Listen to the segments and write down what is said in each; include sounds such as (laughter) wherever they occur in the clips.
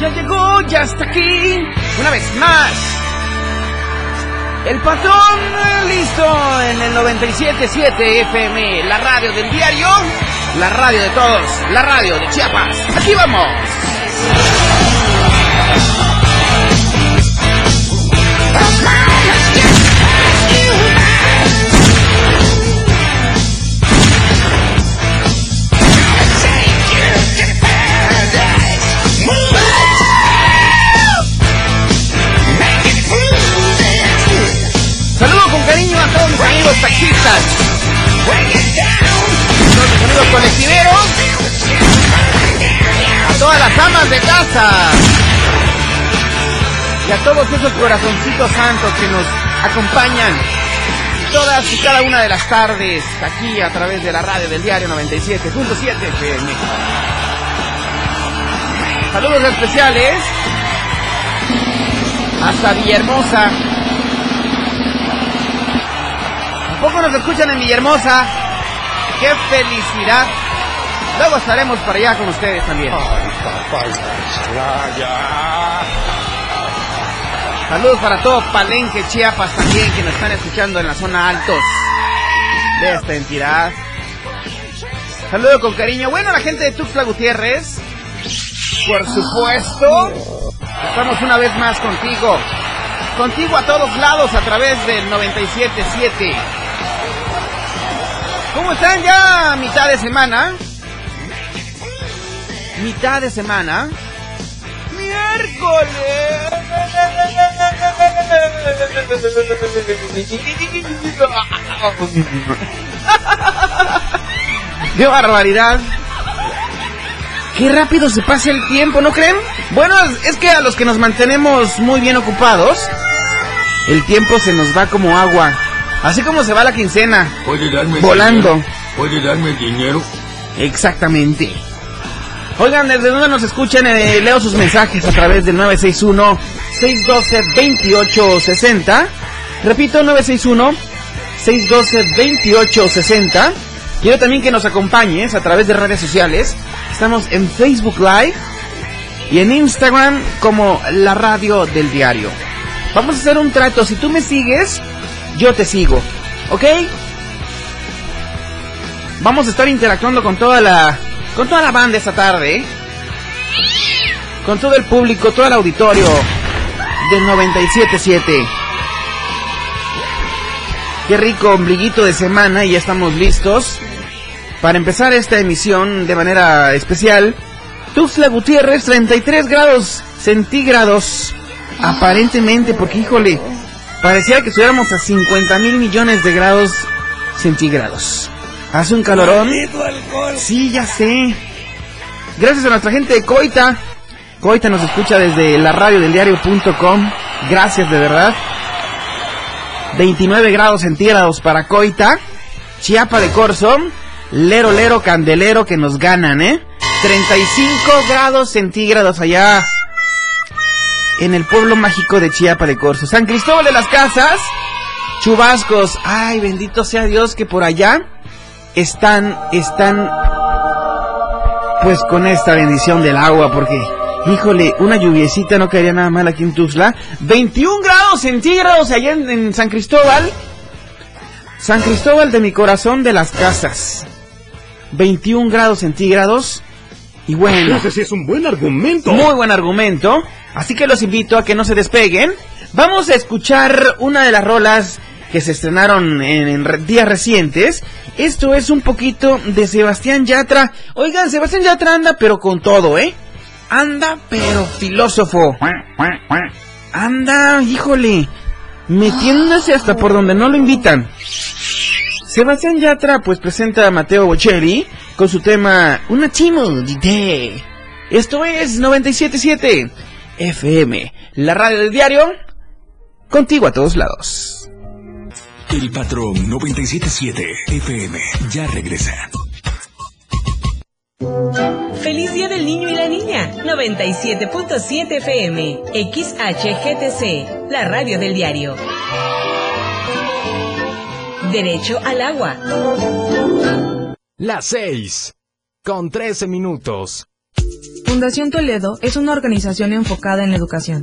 Ya llegó, ya está aquí. Una vez más. El patrón eh, listo en el 97.7 FM, la radio del diario, la radio de todos, la radio de Chiapas. Aquí vamos. Y a todos esos corazoncitos santos que nos acompañan todas y cada una de las tardes aquí a través de la radio del diario 97.7 FM. Saludos especiales hasta Villahermosa. Tampoco nos escuchan en Villahermosa. ¡Qué felicidad! Luego estaremos para allá con ustedes también. Saludos para todo Palenque, Chiapas también, que nos están escuchando en la zona altos de esta entidad. Saludo con cariño. Bueno, la gente de Tuxtla Gutiérrez, por supuesto, estamos una vez más contigo. Contigo a todos lados a través del 97.7. ¿Cómo están ya a mitad de semana? Mitad de semana. Miércoles. (laughs) ¡Qué barbaridad! ¡Qué rápido se pasa el tiempo, ¿no creen? Bueno, es que a los que nos mantenemos muy bien ocupados, el tiempo se nos va como agua. Así como se va la quincena. ¿Puede darme Volando. dinero? ¿Puede darme dinero? Exactamente. Oigan, ¿desde dónde nos escuchan? Eh, leo sus mensajes a través del 961-612-2860. Repito, 961-612-2860. Quiero también que nos acompañes a través de redes sociales. Estamos en Facebook Live y en Instagram como la radio del diario. Vamos a hacer un trato. Si tú me sigues, yo te sigo. ¿Ok? Vamos a estar interactuando con toda la con toda la banda esta tarde. Con todo el público, todo el auditorio del 977. Qué rico ombliguito de semana y ya estamos listos para empezar esta emisión de manera especial. Tuxtla Gutiérrez, 33 grados centígrados. Aparentemente, porque híjole, parecía que estuviéramos a 50 mil millones de grados centígrados. Hace un calorón. Sí, ya sé. Gracias a nuestra gente de Coita. Coita nos escucha desde la radio del diario.com. Gracias de verdad. 29 grados centígrados para Coita. Chiapa de Corzo. Lero, lero, candelero que nos ganan, ¿eh? 35 grados centígrados allá en el pueblo mágico de Chiapa de Corzo. San Cristóbal de las Casas. Chubascos. Ay, bendito sea Dios que por allá están, están, pues con esta bendición del agua, porque, híjole, una lluviecita no caería nada mal aquí en Tuxtla. 21 grados centígrados allá en, en San Cristóbal. San Cristóbal de mi corazón de las casas. 21 grados centígrados. Y bueno. Ese sí es un buen argumento. Muy buen argumento. Así que los invito a que no se despeguen. Vamos a escuchar una de las rolas que se estrenaron en, días recientes. Esto es un poquito de Sebastián Yatra. Oigan, Sebastián Yatra anda pero con todo, ¿eh? Anda pero filósofo. Anda, híjole, metiéndose hasta por donde no lo invitan. Sebastián Yatra pues presenta a Mateo Bocelli con su tema Una chimo de Esto es 977 FM, la radio del diario, contigo a todos lados. El patrón 977 FM ya regresa. Feliz Día del Niño y la Niña. 97.7 FM. XHGTC. La radio del diario. Derecho al agua. Las 6. Con 13 minutos. Fundación Toledo es una organización enfocada en la educación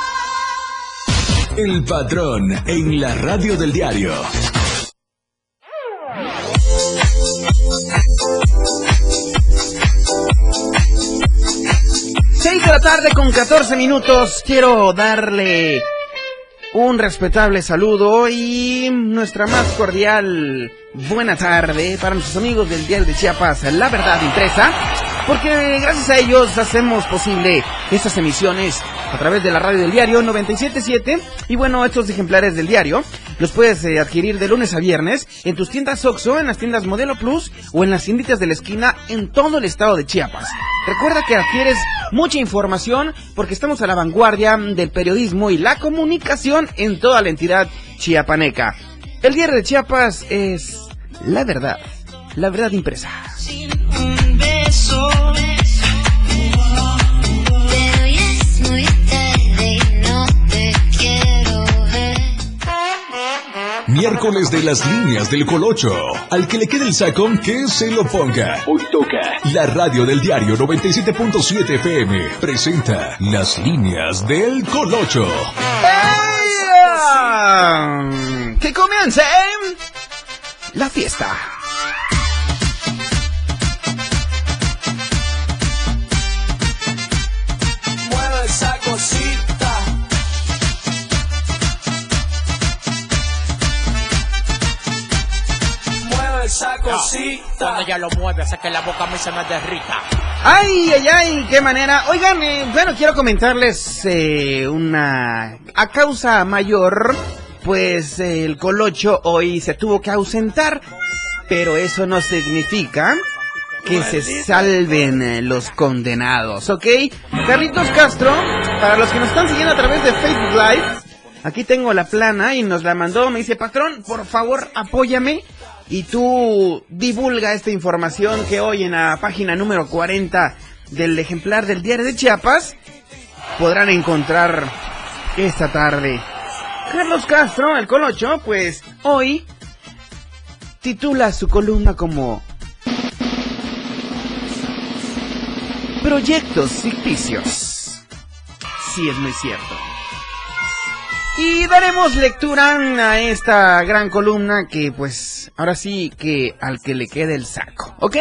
El patrón en la radio del diario. Seis de la tarde con 14 minutos. Quiero darle un respetable saludo y nuestra más cordial buena tarde para nuestros amigos del Diario de Chiapas, La Verdad Impresa, porque gracias a ellos hacemos posible estas emisiones a través de la radio del diario 977 y bueno, estos ejemplares del diario los puedes eh, adquirir de lunes a viernes en tus tiendas Oxxo, en las tiendas Modelo Plus o en las tienditas de la esquina en todo el estado de Chiapas. Recuerda que adquieres mucha información porque estamos a la vanguardia del periodismo y la comunicación en toda la entidad chiapaneca. El diario de Chiapas es la verdad, la verdad impresa. Miércoles de las líneas del Colocho. Al que le quede el sacón, que se lo ponga. Hoy toca. La radio del diario 97.7 FM presenta las líneas del Colocho. ¡Que comience la fiesta! Cuando ella lo mueve, hace que la boca a mí se me derrita. Ay, ay, ay, qué manera. Oigan, eh, bueno, quiero comentarles eh, una... A causa mayor, pues eh, el Colocho hoy se tuvo que ausentar, pero eso no significa que se salven eh, los condenados, ¿ok? Carlitos Castro, para los que nos están siguiendo a través de Facebook Live, aquí tengo la plana y nos la mandó, me dice, patrón, por favor, apóyame y tú divulga esta información que hoy en la página número 40 del ejemplar del diario de Chiapas podrán encontrar esta tarde. Carlos Castro, el Colocho, pues hoy titula su columna como Proyectos ficticios. Sí, es muy cierto. Y daremos lectura a esta gran columna que pues ahora sí que al que le quede el saco, ¿ok?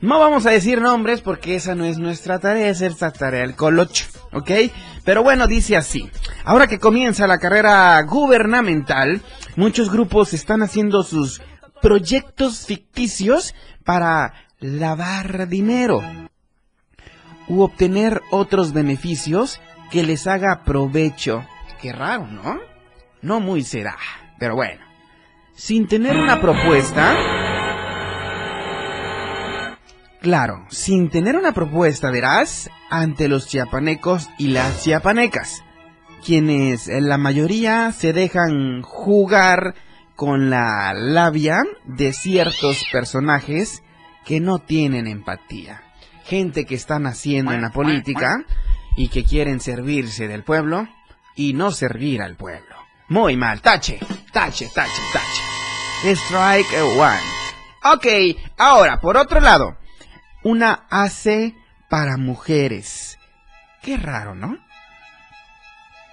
No vamos a decir nombres porque esa no es nuestra tarea, es esta tarea del colocho, ¿ok? Pero bueno, dice así. Ahora que comienza la carrera gubernamental, muchos grupos están haciendo sus proyectos ficticios para lavar dinero u obtener otros beneficios que les haga provecho. Qué raro, ¿no? No muy será, pero bueno. Sin tener una propuesta, Claro, sin tener una propuesta, verás, ante los chiapanecos y las chiapanecas, quienes en la mayoría se dejan jugar con la labia de ciertos personajes que no tienen empatía. Gente que está naciendo en la política y que quieren servirse del pueblo y no servir al pueblo. Muy mal, tache, tache, tache, tache. Strike one. Ok, ahora, por otro lado, una AC para mujeres. Qué raro, ¿no?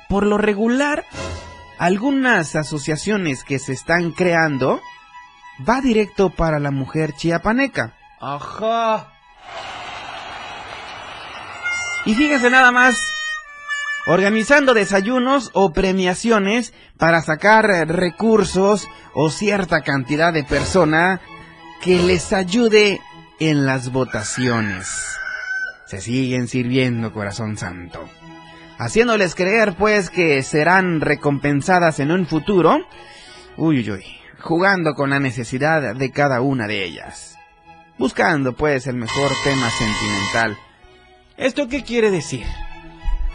Por lo regular, algunas asociaciones que se están creando va directo para la mujer chiapaneca. Ajá. Y fíjense nada más, organizando desayunos o premiaciones para sacar recursos o cierta cantidad de persona que les ayude en las votaciones. Se siguen sirviendo, corazón santo. Haciéndoles creer, pues, que serán recompensadas en un futuro. Uy, uy, uy. Jugando con la necesidad de cada una de ellas. Buscando, pues, el mejor tema sentimental. ¿Esto qué quiere decir?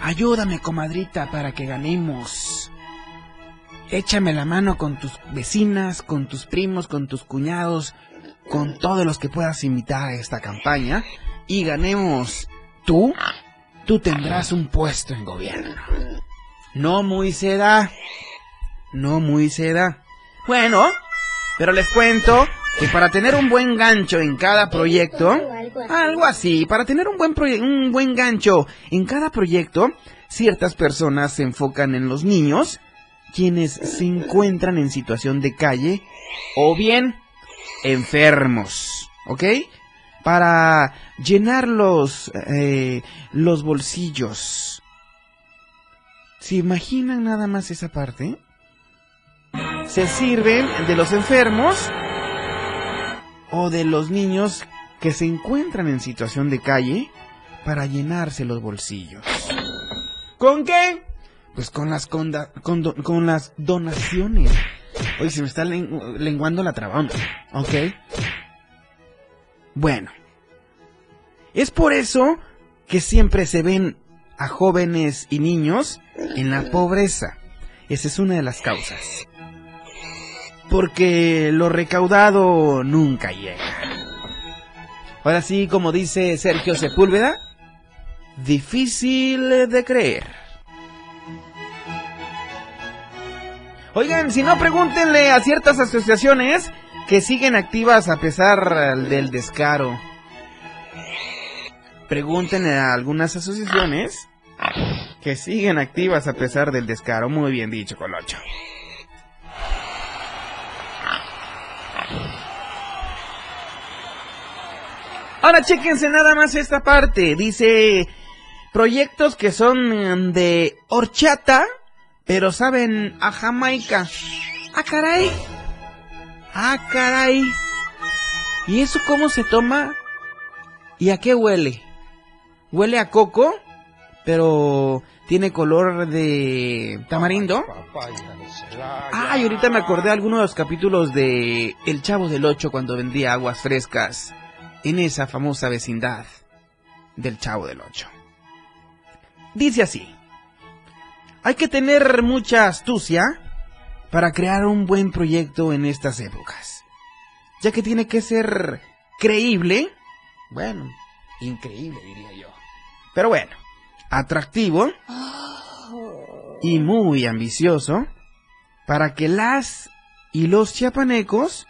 Ayúdame, comadrita, para que ganemos. Échame la mano con tus vecinas, con tus primos, con tus cuñados, con todos los que puedas invitar a esta campaña y ganemos. Tú, tú tendrás un puesto en gobierno. No muy seda. No muy seda. Bueno, pero les cuento que para tener un buen gancho en cada proyecto, algo así, para tener un buen, un buen gancho en cada proyecto, ciertas personas se enfocan en los niños, quienes se encuentran en situación de calle, o bien enfermos, ¿ok? Para llenar los, eh, los bolsillos. ¿Se imaginan nada más esa parte? Se sirven de los enfermos o de los niños que se encuentran en situación de calle para llenarse los bolsillos. ¿Con qué? Pues con las, con, con las donaciones. Oye, se me está lenguando la trabón. ¿Ok? Bueno. Es por eso que siempre se ven a jóvenes y niños en la pobreza. Esa es una de las causas. Porque lo recaudado nunca llega. Ahora sí, como dice Sergio Sepúlveda, difícil de creer. Oigan, si no, pregúntenle a ciertas asociaciones que siguen activas a pesar del descaro. Pregúntenle a algunas asociaciones que siguen activas a pesar del descaro. Muy bien dicho, Colocho. Ahora chéquense nada más esta parte. Dice proyectos que son de horchata pero saben a Jamaica. ¡Ah, caray! ¡Ah, caray! ¿Y eso cómo se toma? ¿Y a qué huele? Huele a coco, pero tiene color de tamarindo. Ah, y ahorita me acordé de algunos de los capítulos de El Chavo del Ocho cuando vendía aguas frescas en esa famosa vecindad del Chavo del Ocho. Dice así. Hay que tener mucha astucia para crear un buen proyecto en estas épocas, ya que tiene que ser creíble, bueno, increíble diría yo, pero bueno, atractivo y muy ambicioso para que las y los chiapanecos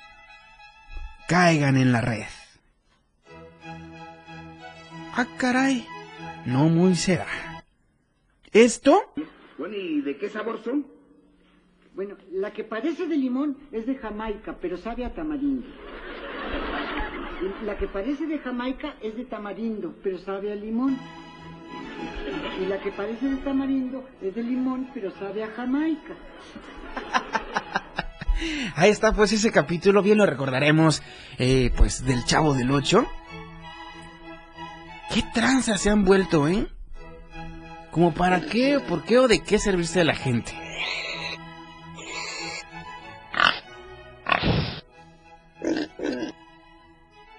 caigan en la red. Ah, caray, no muy será. Esto bueno, ¿y de qué sabor son? Bueno, la que parece de limón es de Jamaica, pero sabe a tamarindo. la que parece de Jamaica es de tamarindo, pero sabe a limón. Y la que parece de tamarindo es de limón, pero sabe a Jamaica. (laughs) Ahí está, pues ese capítulo, bien lo recordaremos, eh, pues del Chavo del Ocho. ¿Qué tranzas se han vuelto, eh? ¿Como para qué, por qué o de qué servirse a la gente?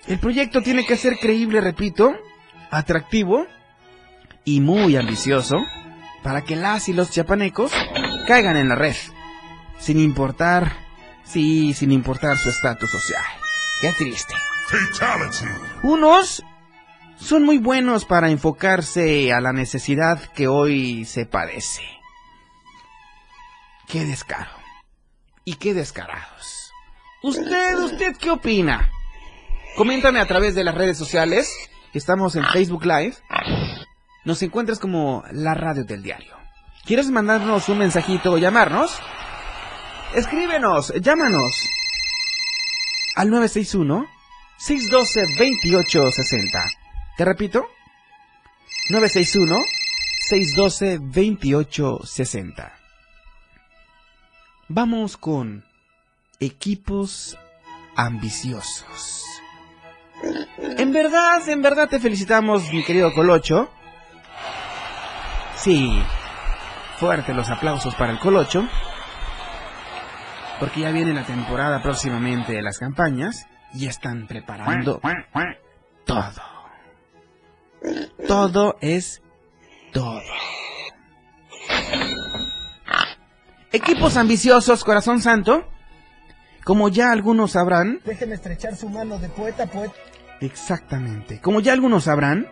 El proyecto tiene que ser creíble, repito, atractivo y muy ambicioso para que las y los chiapanecos caigan en la red, sin importar, sí, sin importar su estatus social. Qué triste. Unos son muy buenos para enfocarse a la necesidad que hoy se padece. Qué descaro. Y qué descarados. ¿Usted, usted qué opina? Coméntame a través de las redes sociales. Estamos en Facebook Live. Nos encuentras como la radio del diario. ¿Quieres mandarnos un mensajito o llamarnos? Escríbenos, llámanos al 961 612 2860. Te repito, 961 612 2860. Vamos con equipos ambiciosos. En verdad, en verdad te felicitamos, mi querido Colocho. Sí, fuerte los aplausos para el Colocho. Porque ya viene la temporada próximamente de las campañas y están preparando todo. Todo es todo. Equipos ambiciosos, corazón santo. Como ya algunos sabrán. Déjeme estrechar su mano de poeta a poeta. Exactamente. Como ya algunos sabrán,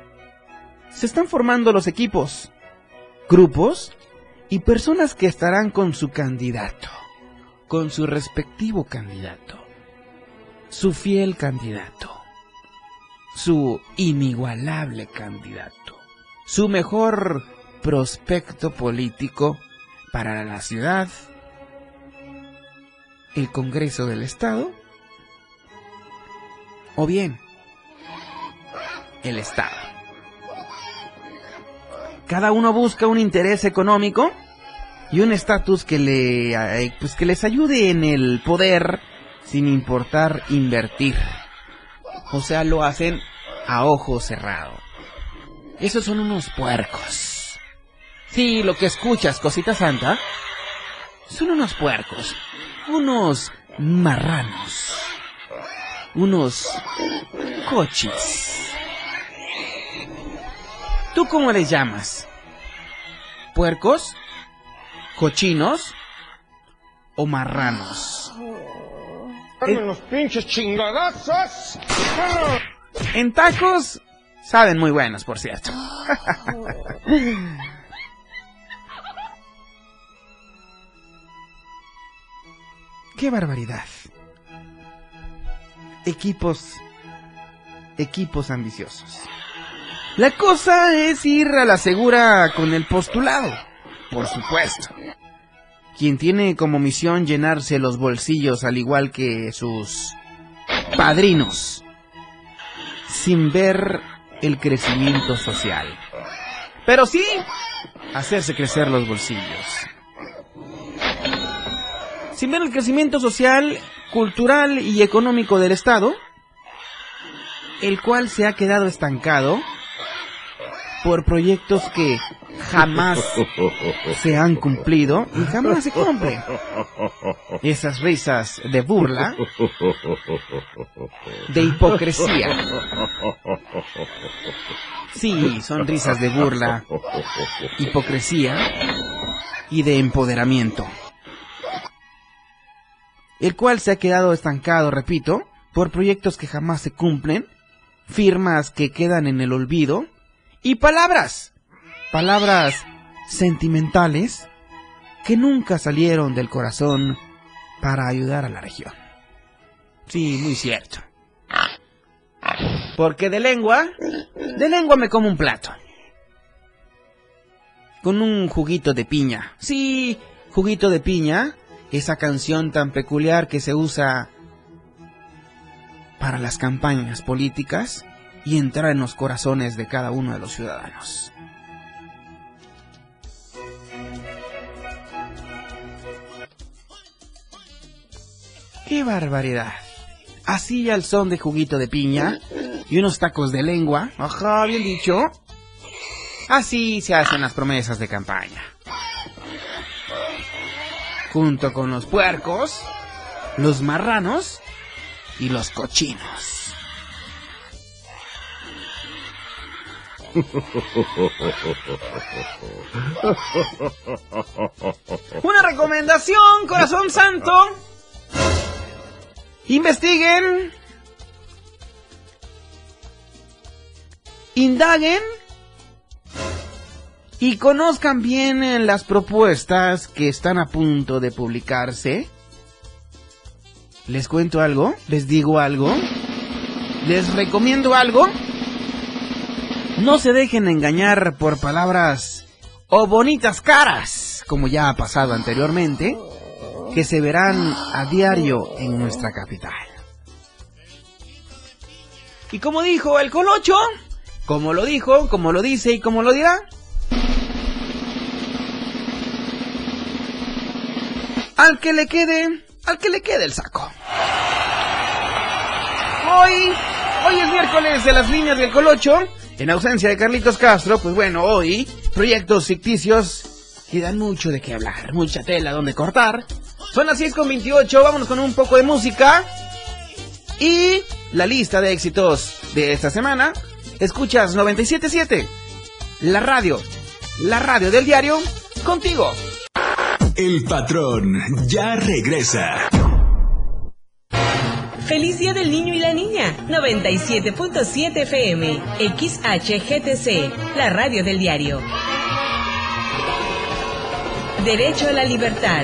se están formando los equipos, grupos y personas que estarán con su candidato, con su respectivo candidato, su fiel candidato, su inigualable candidato, su mejor prospecto político para la ciudad, el Congreso del Estado, o bien el Estado. Cada uno busca un interés económico y un estatus que le eh, pues que les ayude en el poder sin importar invertir. O sea, lo hacen a ojo cerrado. Esos son unos puercos. Sí, lo que escuchas, cosita santa, son unos puercos, unos marranos, unos coches. ¿Tú cómo les llamas? ¿Puercos? ¿Cochinos? ¿O marranos? En los pinches chingadazos. En tacos saben muy buenos, por cierto. (laughs) ¡Qué barbaridad! Equipos... Equipos ambiciosos. La cosa es ir a la segura con el postulado, por supuesto. Quien tiene como misión llenarse los bolsillos al igual que sus padrinos, sin ver el crecimiento social. Pero sí, hacerse crecer los bolsillos. Sin ver el crecimiento social, cultural y económico del Estado, el cual se ha quedado estancado por proyectos que jamás (laughs) se han cumplido y jamás se cumplen. Esas risas de burla, de hipocresía. Sí, son risas de burla, hipocresía y de empoderamiento. El cual se ha quedado estancado, repito, por proyectos que jamás se cumplen, firmas que quedan en el olvido, y palabras, palabras sentimentales que nunca salieron del corazón para ayudar a la región. Sí, muy cierto. Porque de lengua, de lengua me como un plato. Con un juguito de piña. Sí, juguito de piña, esa canción tan peculiar que se usa para las campañas políticas y entrar en los corazones de cada uno de los ciudadanos. Barbaridad! Así al son de juguito de piña y unos tacos de lengua, ajá, bien dicho. Así se hacen las promesas de campaña. Junto con los puercos, los marranos y los cochinos. (laughs) Una recomendación, corazón santo. Investiguen. Indaguen. Y conozcan bien las propuestas que están a punto de publicarse. ¿Les cuento algo? ¿Les digo algo? ¿Les recomiendo algo? No se dejen engañar por palabras o bonitas caras, como ya ha pasado anteriormente, que se verán a diario en nuestra capital. Y como dijo el Colocho, como lo dijo, como lo dice y como lo dirá, al que le quede, al que le quede el saco. Hoy, hoy es miércoles de las líneas del Colocho. En ausencia de Carlitos Castro, pues bueno, hoy proyectos ficticios que dan mucho de qué hablar, mucha tela donde cortar. Son las 6 con 28, vámonos con un poco de música. Y la lista de éxitos de esta semana. Escuchas 977, la radio, la radio del diario, contigo. El patrón ya regresa. Feliz Día del Niño y la Niña. 97.7 FM. XHGTC. La radio del diario. Derecho a la libertad.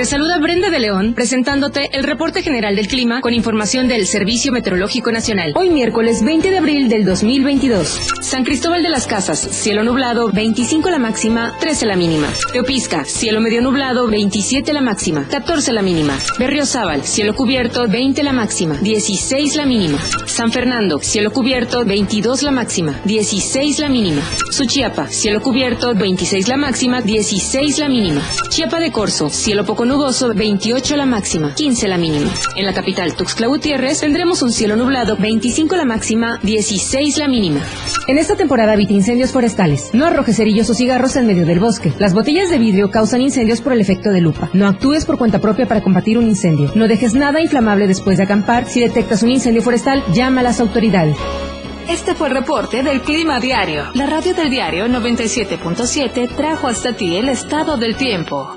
Te saluda Brenda de León presentándote el reporte general del clima con información del Servicio Meteorológico Nacional. Hoy miércoles 20 de abril del 2022. San Cristóbal de las Casas, cielo nublado, 25 la máxima, 13 la mínima. Teopisca, cielo medio nublado, 27 la máxima, 14 la mínima. Berriozábal, cielo cubierto, 20 la máxima, 16 la mínima. San Fernando, cielo cubierto, 22 la máxima, 16 la mínima. Suchiapa, cielo cubierto, 26 la máxima, 16 la mínima. Chiapa de Corzo, cielo poco nuboso, 28 la máxima, 15 la mínima. En la capital Tuxtla Gutiérrez tendremos un cielo nublado, 25 la máxima, 16 la mínima. En esta temporada evita incendios forestales. No arrojes cerillos o cigarros en medio del bosque. Las botellas de vidrio causan incendios por el efecto de lupa. No actúes por cuenta propia para combatir un incendio. No dejes nada inflamable después de acampar. Si detectas un incendio forestal, llama a las autoridades. Este fue el reporte del Clima Diario. La radio del diario 97.7 trajo hasta ti el estado del tiempo.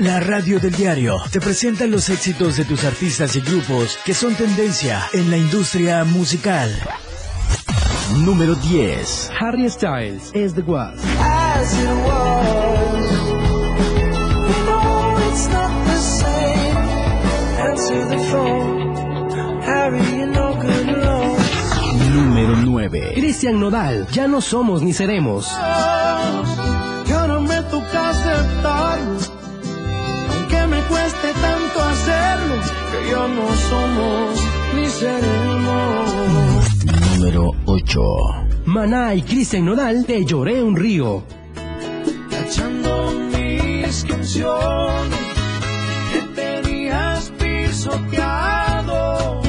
La radio del diario te presenta los éxitos de tus artistas y grupos que son tendencia en la industria musical. Número 10. Harry Styles es The Was. As it was before, it's not the same. Answer the phone, Harry, you're no good alone. Número 9. Cristian Nodal, ya no somos ni seremos. Que ya no somos ni seremos. Número 8. Maná y Cristian Nodal, Te lloré un río. Echando mis canciones que tenías pisoteado.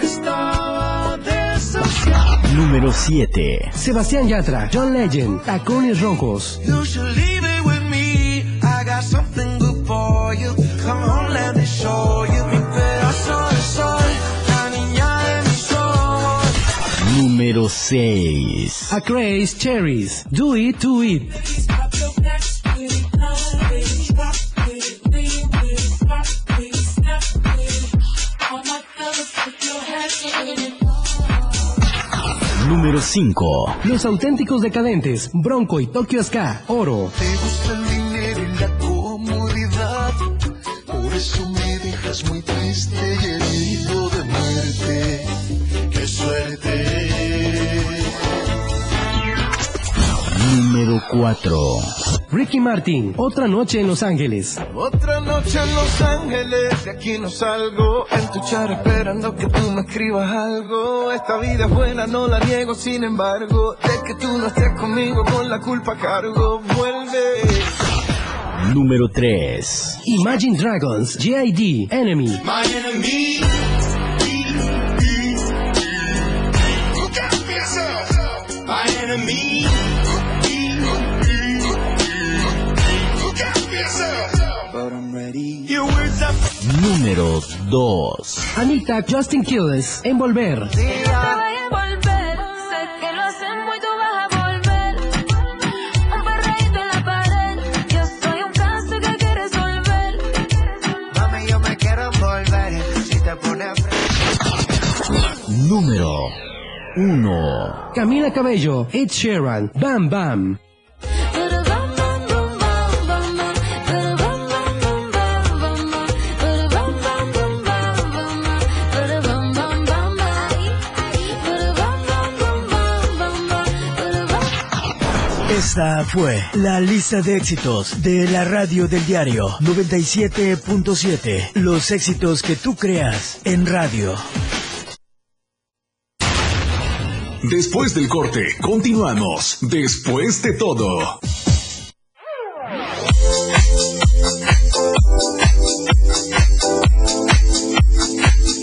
Estaba desafiado. Número 7. Sebastián Yatra, John Legend, Tacones Rojos. You should leave it with me. I got something good for you. Número 6. A Craze Cherries, Do It To It. Número 5. Los auténticos decadentes, Bronco y Tokyo Ska, Oro. Te gusta el dinero y la comodidad. Por eso me dejas muy triste y herido de muerte. ¡Qué suerte! Número 4. Ricky Martin, Otra Noche en Los Ángeles. Otra noche en Los Ángeles, de aquí no salgo. En tu char esperando que tú me escribas algo. Esta vida es buena, no la niego, sin embargo. De que tú no estés conmigo, con la culpa a cargo. Vuelve. Número 3. Imagine Dragons, G.I.D., Enemy. My enemy. Look out for yourself. My enemy. Yo me quiero envolver. Si te pones Número 1. Camila Cabello, Ed Sheeran, Bam Bam. Esta fue la lista de éxitos de la radio del diario 97.7. Los éxitos que tú creas en radio. Después del corte, continuamos. Después de todo.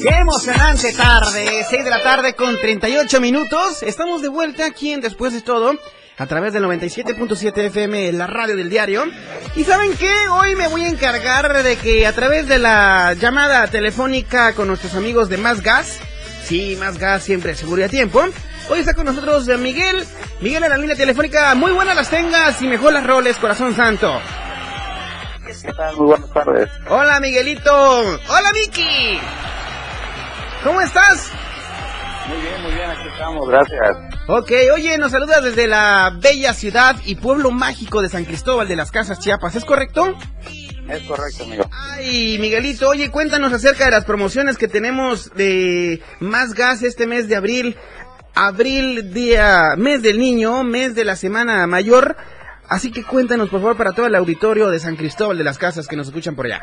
Qué emocionante tarde, 6 de la tarde con 38 minutos. Estamos de vuelta aquí en Después de Todo, a través del 97.7 FM, la radio del diario. Y saben qué, hoy me voy a encargar de que a través de la llamada telefónica con nuestros amigos de Más Gas, sí, Más Gas siempre seguro y a tiempo. Hoy está con nosotros Miguel, Miguel en la línea telefónica, muy buenas las tengas y mejor las roles, corazón santo. ¿Qué tal? Muy buenas tardes. Hola Miguelito, hola Vicky. ¿Cómo estás? Muy bien, muy bien, aquí estamos, gracias. Ok, oye, nos saludas desde la bella ciudad y pueblo mágico de San Cristóbal de las Casas Chiapas, ¿es correcto? Es correcto, amigo. Ay, Miguelito, oye, cuéntanos acerca de las promociones que tenemos de Más Gas este mes de abril. Abril, día, mes del niño, mes de la semana mayor. Así que cuéntanos, por favor, para todo el auditorio de San Cristóbal de las Casas que nos escuchan por allá.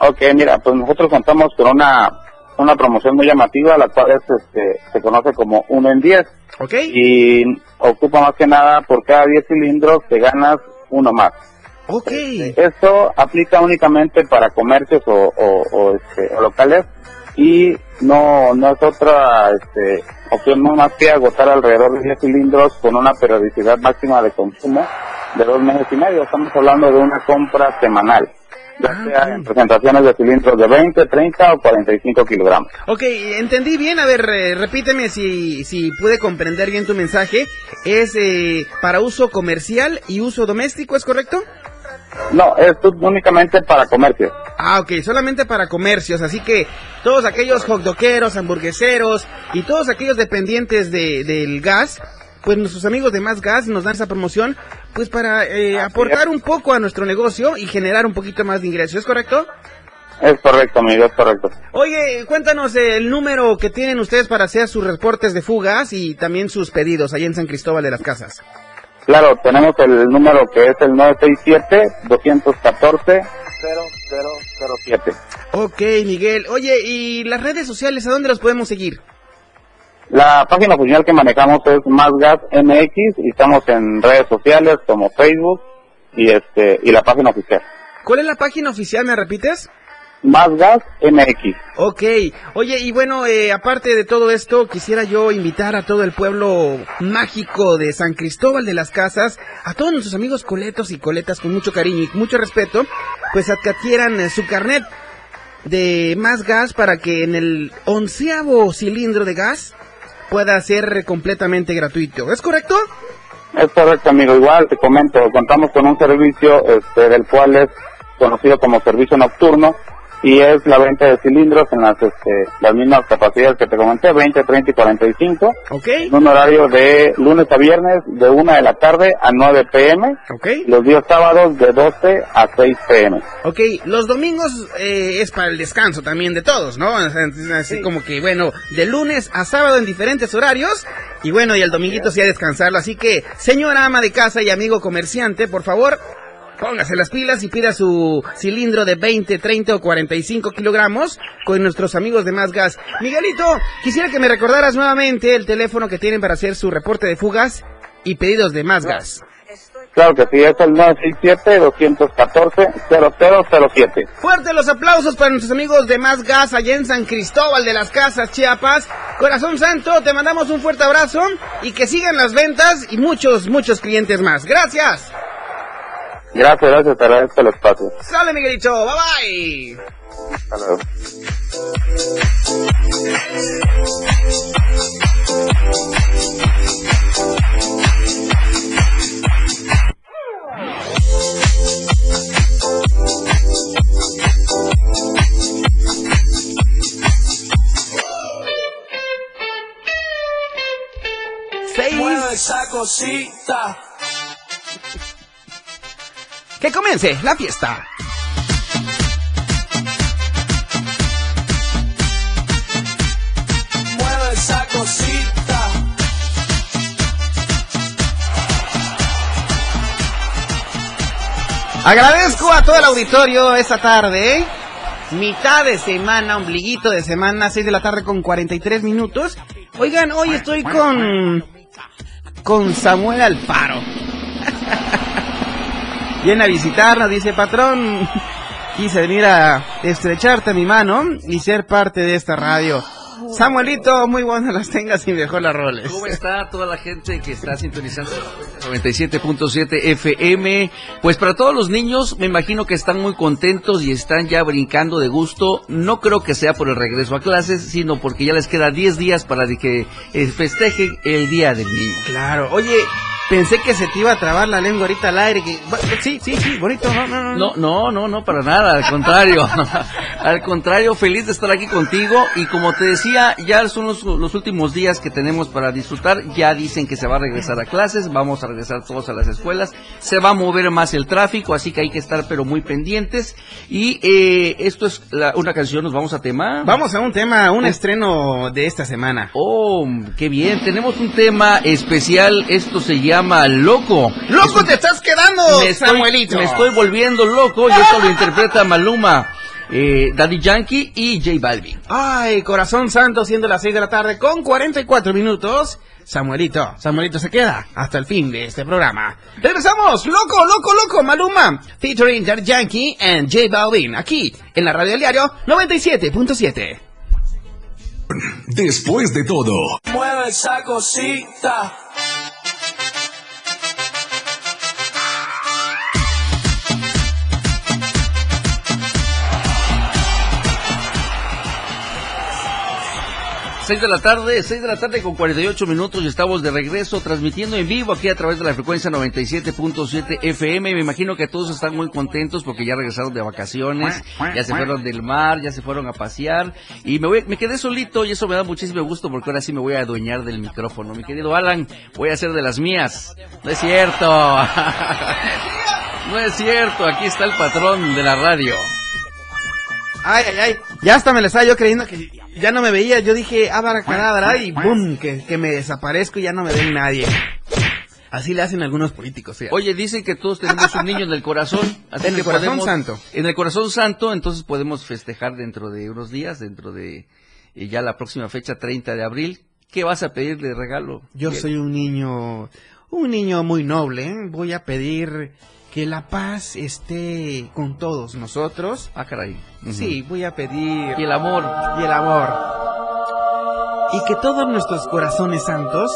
Ok, mira, pues nosotros contamos con una, una promoción muy llamativa, la cual es, este, se conoce como 1 en 10. Ok. Y ocupa más que nada por cada 10 cilindros te ganas uno más. Ok. Esto aplica únicamente para comercios o, o, o, este, o locales y no, no es otra este, opción no más que agotar alrededor de 10 cilindros con una periodicidad máxima de consumo de dos meses y medio. Estamos hablando de una compra semanal, ya sea en presentaciones de cilindros de 20, 30 o 45 kilogramos. Ok, entendí bien. A ver, eh, repíteme si, si pude comprender bien tu mensaje. Es eh, para uso comercial y uso doméstico, ¿es correcto? No, es únicamente para comercios. Ah, ok, solamente para comercios, así que todos aquellos hotdoqueros, hamburgueseros y todos aquellos dependientes de, del gas, pues nuestros amigos de Más Gas nos dan esa promoción, pues para eh, aportar un poco a nuestro negocio y generar un poquito más de ingresos, ¿es correcto? Es correcto, amigo, es correcto. Oye, cuéntanos el número que tienen ustedes para hacer sus reportes de fugas y también sus pedidos allá en San Cristóbal de las Casas. Claro, tenemos el número que es el 0007. Ok, Miguel. Oye, ¿y las redes sociales a dónde los podemos seguir? La página oficial que manejamos es Más Gas MX y estamos en redes sociales como Facebook y este y la página oficial. ¿Cuál es la página oficial, me repites? Más Gas MX. Ok, oye, y bueno, eh, aparte de todo esto, quisiera yo invitar a todo el pueblo mágico de San Cristóbal de las Casas, a todos nuestros amigos coletos y coletas con mucho cariño y mucho respeto, pues adquieran eh, su carnet de más gas para que en el onceavo cilindro de gas pueda ser completamente gratuito. ¿Es correcto? Es correcto, amigo. Igual te comento, contamos con un servicio este, del cual es conocido como servicio nocturno y es la venta de cilindros en las este, las mismas capacidades que te comenté, 20, 30 y 45. Ok. En un horario de lunes a viernes de 1 de la tarde a 9 pm. Ok. Los días sábados de 12 a 6 pm. Ok, los domingos eh, es para el descanso también de todos, ¿no? Así como que, bueno, de lunes a sábado en diferentes horarios. Y bueno, y el dominguito sí a descansarlo. Así que, señora ama de casa y amigo comerciante, por favor, póngase las pilas y pida su cilindro de 20, 30 o 45 kilogramos con nuestros amigos de Más Gas. Miguelito, quisiera que me recordaras nuevamente el teléfono que tienen para hacer su reporte de fugas y pedidos de Más Gas. Claro que sí, es el 967-214-0007. Fuerte los aplausos para nuestros amigos de Más Gas allá en San Cristóbal de las Casas, Chiapas. Corazón Santo, te mandamos un fuerte abrazo y que sigan las ventas y muchos, muchos clientes más. Gracias. Gracias, gracias, te agradezco el espacio. Sale Miguelito, bye bye. Hasta luego. Mueve esa cosita. Que comience la fiesta. Mueve esa cosita. Agradezco a todo el auditorio esta tarde. ¿eh? Mitad de semana, ombliguito de semana, 6 de la tarde con 43 minutos. Oigan, hoy estoy con. con Samuel Alfaro. (laughs) Viene a visitarnos, dice patrón. (laughs) Quise venir a estrecharte mi mano y ser parte de esta radio. Samuelito, muy buenas las tengas y mejor las roles. ¿Cómo está toda la gente que está sintonizando 97.7 FM? Pues para todos los niños, me imagino que están muy contentos y están ya brincando de gusto. No creo que sea por el regreso a clases, sino porque ya les queda 10 días para de que eh, festejen el Día del Niño. Claro, oye, pensé que se te iba a trabar la lengua ahorita al aire. Que... Sí, sí, sí, bonito, no, no, no. No, no, no, no, para nada, al contrario. (laughs) al contrario, feliz de estar aquí contigo y como te decía, ya son los, los, últimos días que tenemos para disfrutar. Ya dicen que se va a regresar a clases, vamos a regresar todos a las escuelas. Se va a mover más el tráfico, así que hay que estar pero muy pendientes. Y eh, esto es la- una canción, nos vamos a tema. Vamos a un tema, un estreno de esta semana. Oh, qué bien, tenemos un tema especial, esto se llama Loco. ¡Loco te estás quedando, me estoy, Samuelito! me estoy volviendo loco y esto lo interpreta Maluma, eh, Daddy Yankee y J Balvin. Ay, corazón santo, siendo las 6 de la tarde con 44 minutos. Samuelito, Samuelito se queda hasta el fin de este programa. Regresamos, loco, loco, loco, Maluma, featuring Daddy Yankee and J Balvin, aquí en la radio del diario 97.7. Después de todo, Mueve esa cosita. Seis de la tarde, 6 de la tarde con 48 minutos y estamos de regreso transmitiendo en vivo aquí a través de la frecuencia 97.7 FM. Me imagino que todos están muy contentos porque ya regresaron de vacaciones, ya se fueron del mar, ya se fueron a pasear y me voy, me quedé solito y eso me da muchísimo gusto porque ahora sí me voy a adueñar del micrófono. Mi querido Alan, voy a hacer de las mías. No es cierto. (laughs) no es cierto, aquí está el patrón de la radio. Ay, ay, ay. Ya hasta me lo estaba yo creyendo que ya no me veía. Yo dije, abaracadabra, y boom, que, que me desaparezco y ya no me ve nadie. Así le hacen algunos políticos. Oye, dicen que todos tenemos un niño en el corazón. Así En el que corazón podemos- santo. En el corazón santo, entonces podemos festejar dentro de unos días, dentro de eh, ya la próxima fecha, 30 de abril. ¿Qué vas a pedir de regalo? Yo Bien. soy un niño, un niño muy noble. ¿eh? Voy a pedir que la paz esté con todos nosotros. Ah, caray. Sí, voy a pedir... Y el amor. Y el amor. Y que todos nuestros corazones santos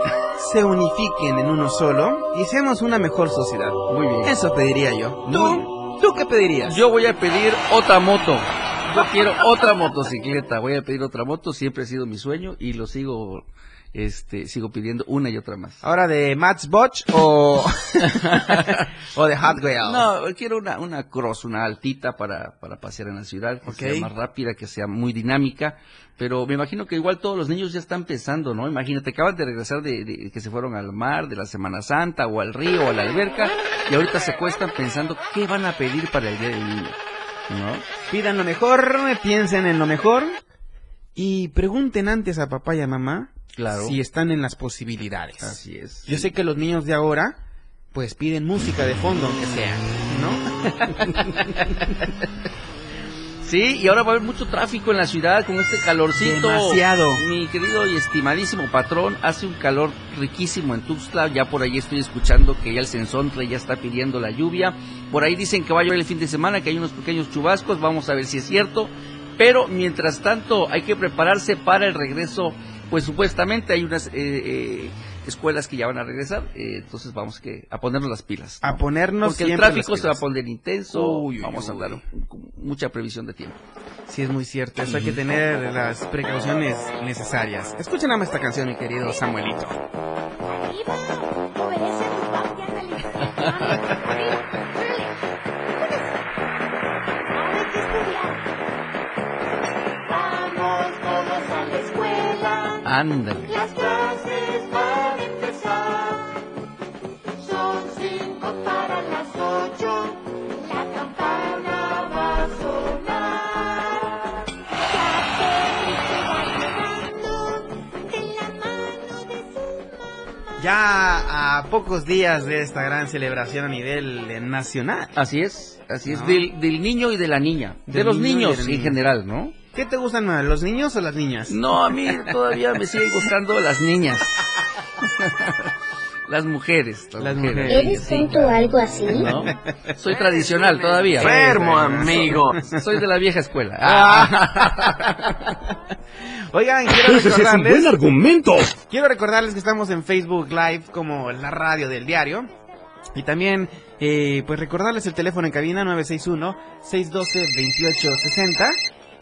(laughs) se unifiquen en uno solo y seamos una mejor sociedad. Muy bien. Eso pediría yo. ¿Tú? ¿Tú qué pedirías? Yo voy a pedir otra moto. Yo quiero otra motocicleta. Voy a pedir otra moto. Siempre ha sido mi sueño y lo sigo, este, sigo pidiendo una y otra más. ¿Ahora de Matchbotch o, (laughs) o de Hot Wheels? No, quiero una, una cross, una altita para, para pasear en la ciudad, que sea más rápida, que sea muy dinámica. Pero me imagino que igual todos los niños ya están pensando, ¿no? Imagínate, acaban de regresar de, de- que se fueron al mar, de la Semana Santa, o al río, o a la alberca, y ahorita se cuestan pensando qué van a pedir para el Día del Niño, ¿no? Pidan lo mejor, piensen en lo mejor y pregunten antes a papá y a mamá Claro. si están en las posibilidades. Así es. Yo sé que los niños de ahora pues piden música de fondo aunque sea, ¿no? (laughs) Sí, y ahora va a haber mucho tráfico en la ciudad con este calorcito. Demasiado. Mi querido y estimadísimo patrón, hace un calor riquísimo en Tuxtla. Ya por ahí estoy escuchando que ya el Censontre ya está pidiendo la lluvia. Por ahí dicen que va a llover el fin de semana, que hay unos pequeños chubascos. Vamos a ver si es cierto. Pero mientras tanto, hay que prepararse para el regreso. Pues supuestamente hay unas eh, eh, escuelas que ya van a regresar. eh, entonces vamos que a ponernos las pilas. A ponernos Porque el tráfico se va a poner intenso. Uy, uy, vamos a uy. andar con mucha previsión de tiempo. Sí, es muy cierto. Eso hay que tener las precauciones necesarias. Escuchen nada más esta canción, mi querido Samuelito. Ándale. Las clases van a empezar. Son cinco para las ocho. La campana va a sonar. Ya a pocos días de esta gran celebración a nivel nacional. Así es, así es, ¿No? del, del niño y de la niña, de Del los niño y niños en niño. general, ¿no? ¿Qué te gustan más, los niños o las niñas? No, a mí todavía me siguen gustando las niñas. las mujeres. Las, Las mujeres. mujeres. ¿Eres sí, tonto o algo así? ¿no? Soy tradicional todavía. Enfermo, amigo. Soy de la vieja escuela. Ah. (laughs) Oigan, quiero Ese sí es un recordarles, buen argumento. quiero recordarles que estamos en Facebook Live como la radio del diario. Y también, eh, pues recordarles el teléfono en cabina 961-612-2860.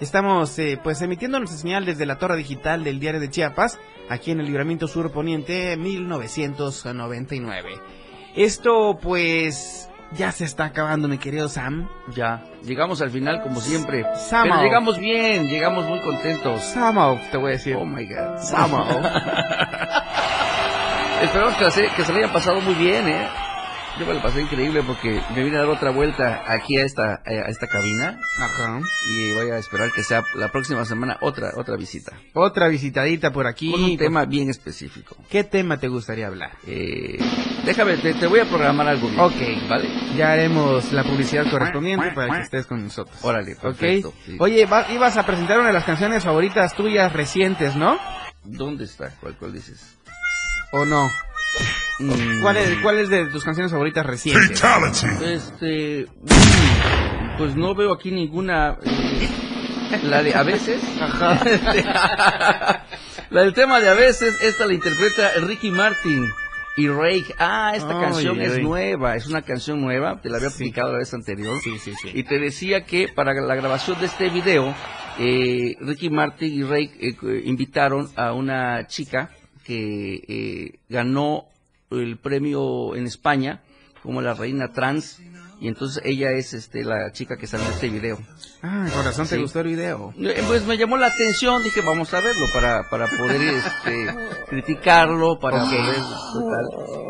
Estamos, eh, pues emitiendo nuestra señal desde la torre digital del diario de Chiapas, aquí en el Libramiento Sur Poniente 1999. Esto, pues, ya se está acabando, mi querido Sam. Ya, llegamos al final como siempre. Pero llegamos bien, llegamos muy contentos. Samo, te voy a decir. Oh my god. Samo. (laughs) Esperamos que, se- que se le hayan pasado muy bien, ¿eh? Yo me lo pasé increíble porque me vine a dar otra vuelta aquí a esta, eh, a esta cabina Ajá. y voy a esperar que sea la próxima semana otra, otra visita. Otra visitadita por aquí. Con un tema bien específico. ¿Qué tema te gustaría hablar? Eh, déjame, te, te voy a programar algo bien. Ok. ¿Vale? Ya haremos la publicidad correspondiente para que estés con nosotros. Órale, perfecto. sí. Oye, va- ibas a presentar una de las canciones favoritas tuyas recientes, ¿no? ¿Dónde está? ¿Cuál, cuál dices? ¿O no? Mm, ¿Cuál es, cuál es de tus canciones favoritas recientes? Este. mm, Pues no veo aquí ninguna. eh, la de a veces. (laughs) la del tema de a veces, esta la interpreta Ricky Martin y Rake. Ah, esta canción es nueva, es una canción nueva, te la había explicado la vez anterior. Sí, sí, sí. Y te decía que para la grabación de este video, eh, Ricky Martin y Rake eh, invitaron a una chica que eh, ganó el premio en España como la reina trans y entonces ella es este la chica que sale en este video. Ah, corazón, ¿te Sí. gustó el video? Eh, Pues me llamó la atención, dije vamos a verlo para, para poder este, criticarlo, para Ok. poder.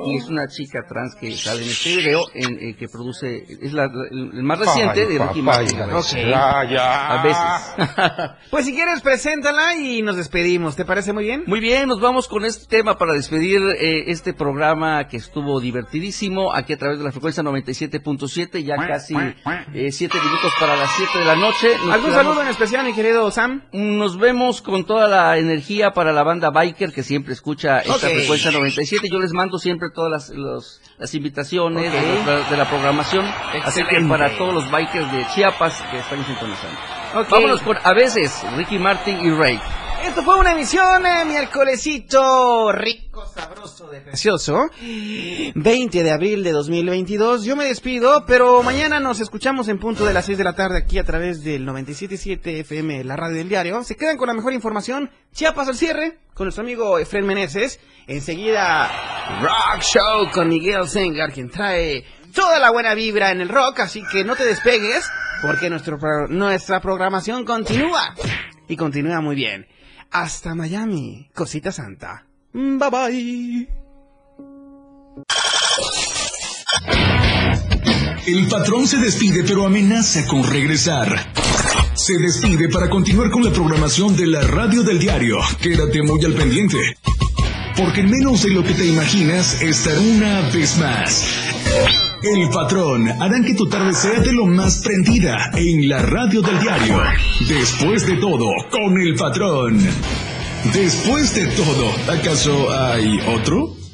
Y es una chica trans que sale en este video, en, eh, que produce, es la, el más reciente Ay, de Ricky Martin. a veces. Ya. A veces. (laughs) Pues si quieres, preséntala y nos despedimos. ¿Te parece muy bien? Muy bien, nos vamos con este tema para despedir eh, este programa que estuvo divertidísimo aquí a través de la frecuencia 97.7, ya casi 7 minutos para las 7 de la noche. Nos ¿Algún quedamos- saludo en especial, mi querido Sam? Nos vemos con toda la energía para la banda Biker que siempre escucha esta Ok. frecuencia 97. Yo les mando siempre todas las, los- las invitaciones de, la, de la programación. Así que Excelente. para todos los bikers de Chiapas que están sintonizando. Ok. Vámonos con a veces Ricky Martin y Ray. Esto fue una emisión, eh, miércolesito rico, sabroso, de precioso. 20 de abril de 2022. Yo me despido, pero mañana nos escuchamos en punto de las 6 de la tarde aquí a través del 97.7 FM, la radio del diario. Se quedan con la mejor información. Chiapas al cierre con nuestro amigo Efren Meneses. Enseguida, Rock Show con Miguel Sengar, quien trae toda la buena vibra en el rock. Así que no te despegues, porque nuestro, nuestra programación continúa. Y continúa muy bien. Hasta Miami, cosita santa. Bye bye. El patrón se despide pero amenaza con regresar. Se despide para continuar con la programación de la radio del diario. Quédate muy al pendiente. Porque en menos de lo que te imaginas estará una vez más. El patrón harán que tu tarde sea de lo más prendida en la radio del diario. Después de todo, con el patrón. Después de todo, ¿acaso hay otro?